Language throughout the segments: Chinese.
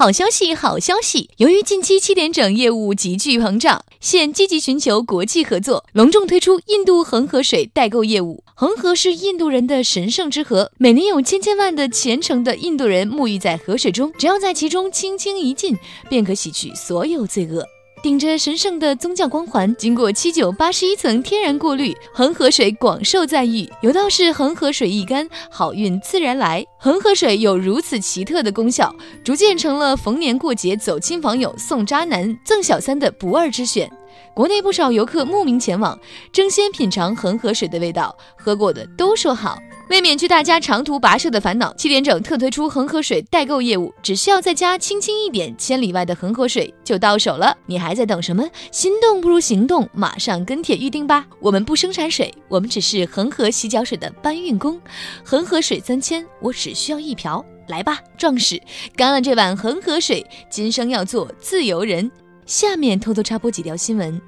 好消息，好消息！由于近期七点整业务急剧膨胀，现积极寻求国际合作，隆重推出印度恒河水代购业务。恒河是印度人的神圣之河，每年有千千万的虔诚的印度人沐浴在河水中，只要在其中轻轻一浸，便可洗去所有罪恶。顶着神圣的宗教光环，经过七九八十一层天然过滤，恒河水广受赞誉。有道是恒河水一干，好运自然来。恒河水有如此奇特的功效，逐渐成了逢年过节走亲访友、送渣男、赠小三的不二之选。国内不少游客慕名前往，争先品尝恒河水的味道，喝过的都说好。为免去大家长途跋涉的烦恼，七点整特推出恒河水代购业务，只需要在家轻轻一点，千里外的恒河水就到手了。你还在等什么？心动不如行动，马上跟帖预定吧！我们不生产水，我们只是恒河洗脚水的搬运工。恒河水三千，我只需要一瓢。来吧，壮士，干了这碗恒河水，今生要做自由人。下面偷偷插播几条新闻，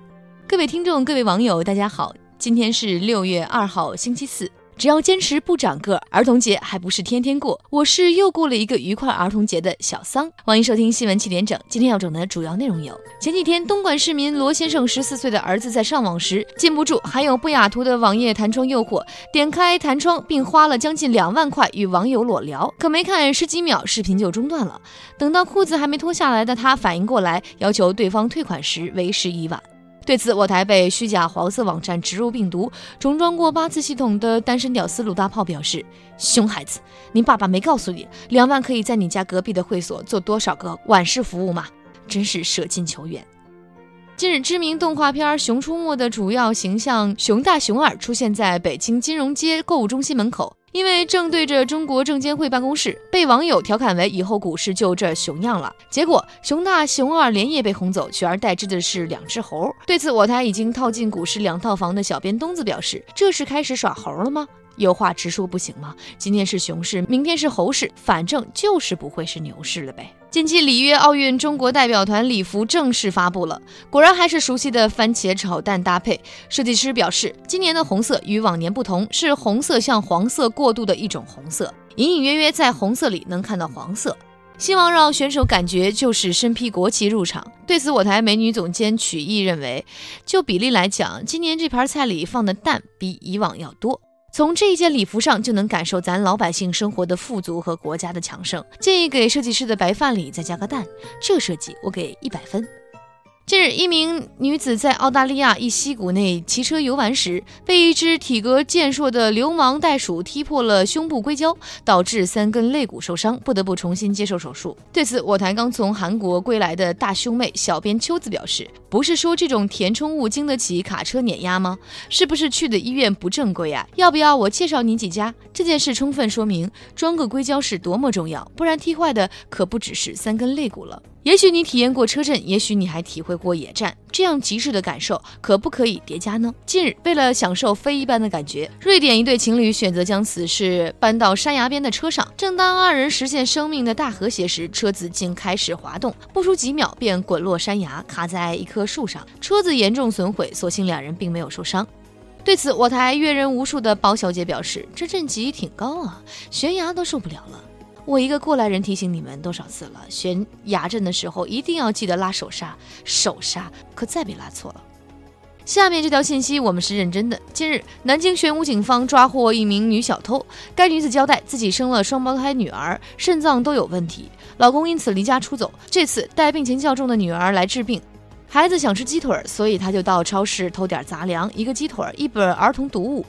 各位听众、各位网友，大家好，今天是六月二号，星期四。只要坚持不长个，儿童节还不是天天过。我是又过了一个愉快儿童节的小桑。欢迎收听新闻七点整。今天要整的主要内容有：前几天东莞市民罗先生十四岁的儿子在上网时禁不住含有不雅图的网页弹窗诱惑，点开弹窗并花了将近两万块与网友裸聊，可没看十几秒，视频就中断了。等到裤子还没脱下来的他反应过来，要求对方退款时，为时已晚。对此，我台被虚假黄色网站植入病毒、重装过八次系统的单身屌丝鲁大炮表示：“熊孩子，你爸爸没告诉你两万可以在你家隔壁的会所做多少个晚市服务吗？真是舍近求远。”近日，知名动画片《熊出没》的主要形象熊大、熊二出现在北京金融街购物中心门口。因为正对着中国证监会办公室，被网友调侃为以后股市就这熊样了。结果熊大熊二连夜被轰走，取而代之的是两只猴。对此，我台已经套进股市两套房的小编东子表示：“这是开始耍猴了吗？有话直说不行吗？今天是熊市，明天是猴市，反正就是不会是牛市了呗。”近期里约奥运中国代表团礼服正式发布了，果然还是熟悉的番茄炒蛋搭配。设计师表示，今年的红色与往年不同，是红色向黄色过渡的一种红色，隐隐约约在红色里能看到黄色，希望让选手感觉就是身披国旗入场。对此，我台美女总监曲艺认为，就比例来讲，今年这盘菜里放的蛋比以往要多。从这一件礼服上就能感受咱老百姓生活的富足和国家的强盛。建议给设计师的白饭里再加个蛋，这设计我给一百分。近日，一名女子在澳大利亚一溪谷内骑车游玩时，被一只体格健硕的流氓袋鼠踢破了胸部硅胶，导致三根肋骨受伤，不得不重新接受手术。对此，我台刚从韩国归来的大胸妹小编秋子表示：“不是说这种填充物经得起卡车碾压吗？是不是去的医院不正规啊？要不要我介绍你几家？”这件事充分说明装个硅胶是多么重要，不然踢坏的可不只是三根肋骨了。也许你体验过车震，也许你还体会过野战，这样极致的感受可不可以叠加呢？近日，为了享受飞一般的感觉，瑞典一对情侣选择将此事搬到山崖边的车上。正当二人实现生命的大和谐时，车子竟开始滑动，不出几秒便滚落山崖，卡在一棵树上，车子严重损毁。所幸两人并没有受伤。对此，我台阅人无数的包小姐表示：“这震级挺高啊，悬崖都受不了了。”我一个过来人提醒你们多少次了？悬崖阵的时候一定要记得拉手刹，手刹可再别拉错了。下面这条信息我们是认真的。近日，南京玄武警方抓获一名女小偷，该女子交代自己生了双胞胎女儿，肾脏都有问题，老公因此离家出走，这次带病情较重的女儿来治病，孩子想吃鸡腿，所以她就到超市偷点杂粮，一个鸡腿，一本儿童读物。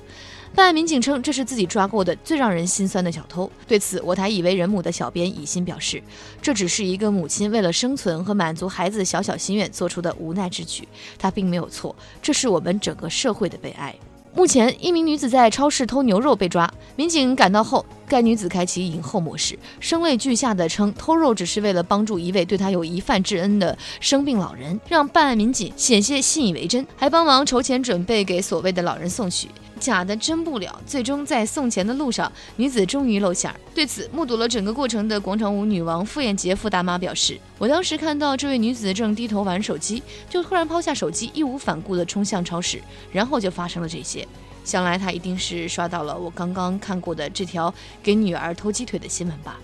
办案民警称，这是自己抓过的最让人心酸的小偷。对此，我台以为人母的小编以心表示，这只是一个母亲为了生存和满足孩子小小心愿做出的无奈之举，她并没有错，这是我们整个社会的悲哀。目前，一名女子在超市偷牛肉被抓，民警赶到后，该女子开启影后模式，声泪俱下的称偷肉只是为了帮助一位对她有一饭之恩的生病老人，让办案民警险些信以为真，还帮忙筹钱准备给所谓的老人送去。假的真不了，最终在送钱的路上，女子终于露馅儿。对此，目睹了整个过程的广场舞女王傅艳杰傅大妈表示：“我当时看到这位女子正低头玩手机，就突然抛下手机，义无反顾地冲向超市，然后就发生了这些。想来他一定是刷到了我刚刚看过的这条给女儿偷鸡腿的新闻吧。”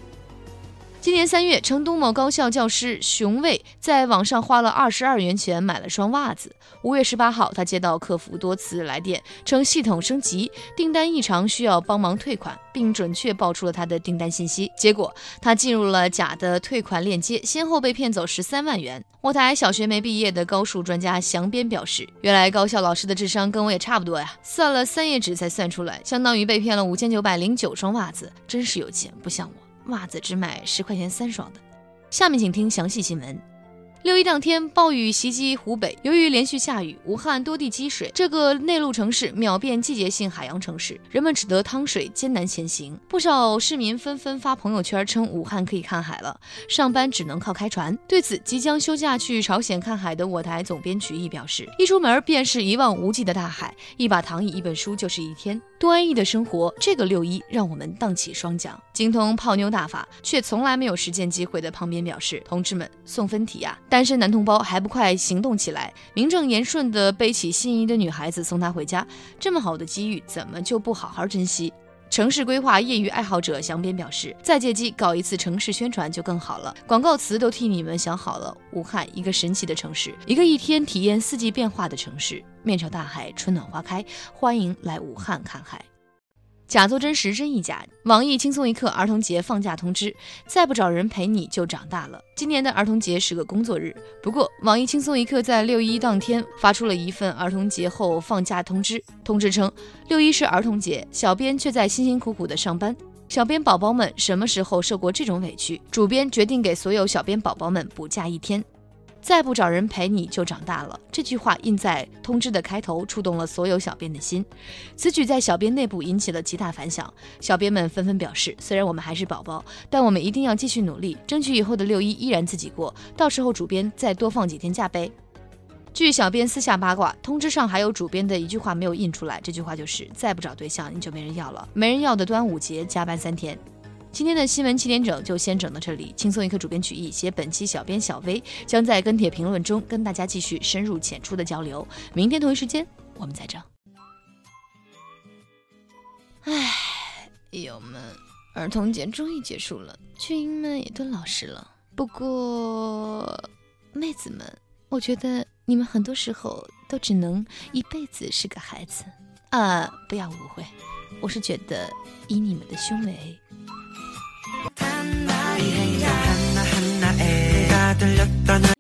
今年三月，成都某高校教师熊卫在网上花了二十二元钱买了双袜子。五月十八号，他接到客服多次来电，称系统升级，订单异常，需要帮忙退款，并准确报出了他的订单信息。结果，他进入了假的退款链接，先后被骗走十三万元。我台小学没毕业的高数专家祥边表示：“原来高校老师的智商跟我也差不多呀，算了三页纸才算出来，相当于被骗了五千九百零九双袜子，真是有钱，不像我。”袜子只买十块钱三双的。下面请听详细新闻。六一当天，暴雨袭击湖北。由于连续下雨，武汉多地积水，这个内陆城市秒变季节性海洋城市，人们只得趟水艰难前行。不少市民纷纷发朋友圈称武汉可以看海了，上班只能靠开船。对此，即将休假去朝鲜看海的我台总编曲艺表示：“一出门便是一望无际的大海，一把躺椅，一本书就是一天，多安逸的生活。这个六一让我们荡起双桨。”精通泡妞大法却从来没有实践机会的旁边表示：“同志们，送分题啊！”单身男同胞还不快行动起来，名正言顺地背起心仪的女孩子送她回家，这么好的机遇怎么就不好好珍惜？城市规划业余爱好者祥边表示，再借机搞一次城市宣传就更好了，广告词都替你们想好了。武汉，一个神奇的城市，一个一天体验四季变化的城市，面朝大海，春暖花开，欢迎来武汉看海。假作真实，真亦假。网易轻松一刻儿童节放假通知：再不找人陪你就长大了。今年的儿童节是个工作日，不过网易轻松一刻在六一当天发出了一份儿童节后放假通知。通知称，六一是儿童节，小编却在辛辛苦苦的上班。小编宝宝们什么时候受过这种委屈？主编决定给所有小编宝宝们补假一天。再不找人陪你就长大了。这句话印在通知的开头，触动了所有小编的心。此举在小编内部引起了极大反响，小编们纷纷表示：虽然我们还是宝宝，但我们一定要继续努力，争取以后的六一依然自己过。到时候主编再多放几天假呗。据小编私下八卦，通知上还有主编的一句话没有印出来，这句话就是：再不找对象你就没人要了。没人要的端午节加班三天。今天的新闻七点整就先整到这里。轻松一刻主编曲艺，写本期小编小薇将在跟帖评论中跟大家继续深入浅出的交流。明天同一时间我们再整。唉，友们，儿童节终于结束了，群英们也都老实了。不过，妹子们，我觉得你们很多时候都只能一辈子是个孩子啊！不要误会，我是觉得以你们的胸围。 이행장 하나하나에 다 들렸던